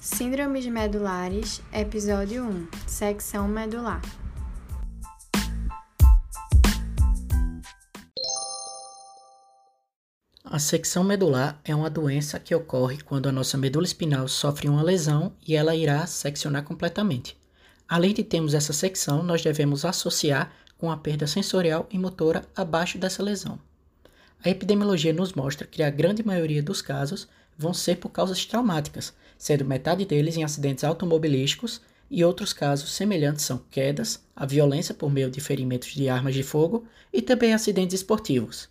Síndromes medulares, episódio 1, secção medular. A secção medular é uma doença que ocorre quando a nossa medula espinal sofre uma lesão e ela irá seccionar completamente. Além de termos essa secção, nós devemos associar com a perda sensorial e motora abaixo dessa lesão. A epidemiologia nos mostra que a grande maioria dos casos vão ser por causas traumáticas, sendo metade deles em acidentes automobilísticos e outros casos semelhantes são quedas, a violência por meio de ferimentos de armas de fogo e também acidentes esportivos.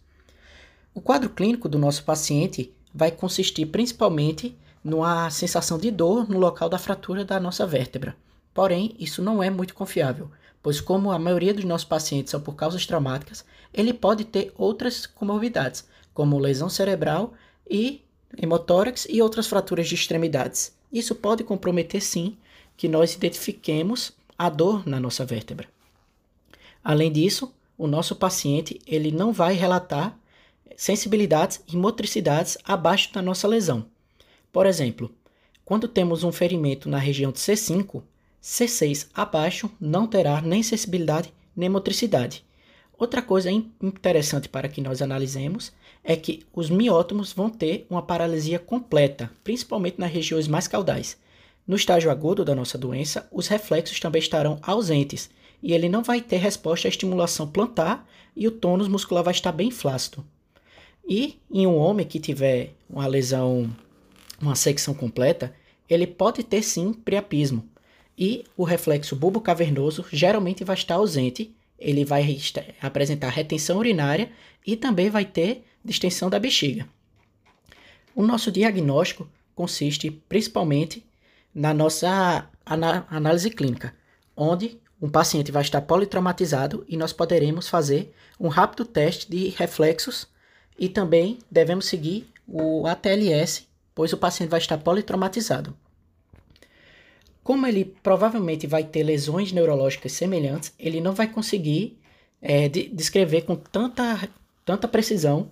O quadro clínico do nosso paciente vai consistir principalmente numa sensação de dor no local da fratura da nossa vértebra. Porém, isso não é muito confiável, pois como a maioria dos nossos pacientes são por causas traumáticas, ele pode ter outras comorbidades, como lesão cerebral e hemotórax e outras fraturas de extremidades. Isso pode comprometer sim que nós identifiquemos a dor na nossa vértebra. Além disso, o nosso paciente ele não vai relatar sensibilidades e motricidades abaixo da nossa lesão. Por exemplo, quando temos um ferimento na região de C5, C6 abaixo não terá nem sensibilidade nem motricidade. Outra coisa interessante para que nós analisemos é que os miótomos vão ter uma paralisia completa, principalmente nas regiões mais caudais. No estágio agudo da nossa doença, os reflexos também estarão ausentes e ele não vai ter resposta à estimulação plantar e o tônus muscular vai estar bem flácido. E em um homem que tiver uma lesão, uma secção completa, ele pode ter sim priapismo. E o reflexo bulbo cavernoso geralmente vai estar ausente, ele vai apresentar retenção urinária e também vai ter distensão da bexiga. O nosso diagnóstico consiste principalmente na nossa análise clínica, onde um paciente vai estar politraumatizado e nós poderemos fazer um rápido teste de reflexos e também devemos seguir o ATLS, pois o paciente vai estar politraumatizado. Como ele provavelmente vai ter lesões neurológicas semelhantes, ele não vai conseguir é, descrever com tanta, tanta precisão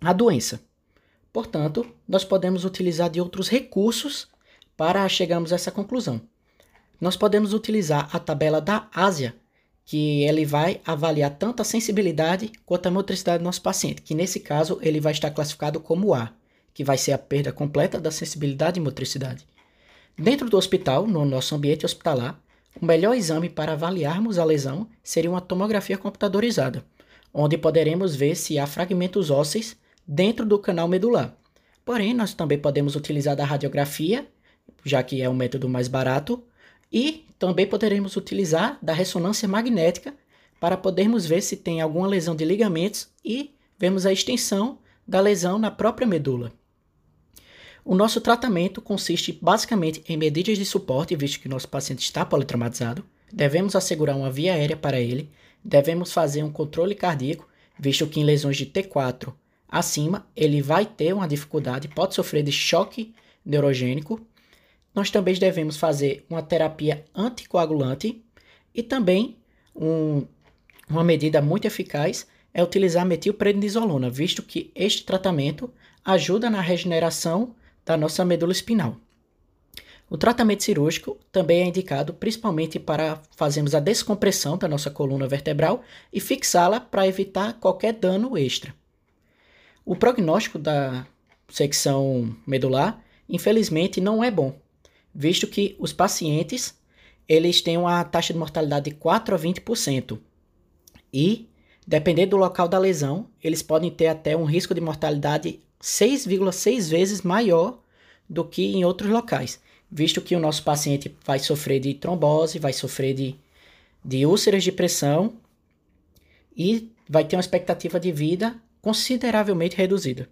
a doença. Portanto, nós podemos utilizar de outros recursos para chegarmos a essa conclusão. Nós podemos utilizar a tabela da Ásia, que ele vai avaliar tanto a sensibilidade quanto a motricidade do nosso paciente, que nesse caso ele vai estar classificado como A, que vai ser a perda completa da sensibilidade e motricidade. Dentro do hospital, no nosso ambiente hospitalar, o melhor exame para avaliarmos a lesão seria uma tomografia computadorizada, onde poderemos ver se há fragmentos ósseos dentro do canal medular. Porém, nós também podemos utilizar da radiografia, já que é o método mais barato, e também poderemos utilizar da ressonância magnética para podermos ver se tem alguma lesão de ligamentos e vemos a extensão da lesão na própria medula. O nosso tratamento consiste basicamente em medidas de suporte, visto que nosso paciente está politraumatizado. Devemos assegurar uma via aérea para ele. Devemos fazer um controle cardíaco, visto que em lesões de T4 acima, ele vai ter uma dificuldade, pode sofrer de choque neurogênico. Nós também devemos fazer uma terapia anticoagulante e também um, uma medida muito eficaz é utilizar metilprednisolona, visto que este tratamento ajuda na regeneração da nossa medula espinal. O tratamento cirúrgico também é indicado principalmente para fazermos a descompressão da nossa coluna vertebral e fixá-la para evitar qualquer dano extra. O prognóstico da secção medular, infelizmente, não é bom, visto que os pacientes eles têm uma taxa de mortalidade de 4 a 20%. E, dependendo do local da lesão, eles podem ter até um risco de mortalidade 6,6 vezes maior do que em outros locais, visto que o nosso paciente vai sofrer de trombose, vai sofrer de, de úlceras de pressão e vai ter uma expectativa de vida consideravelmente reduzida.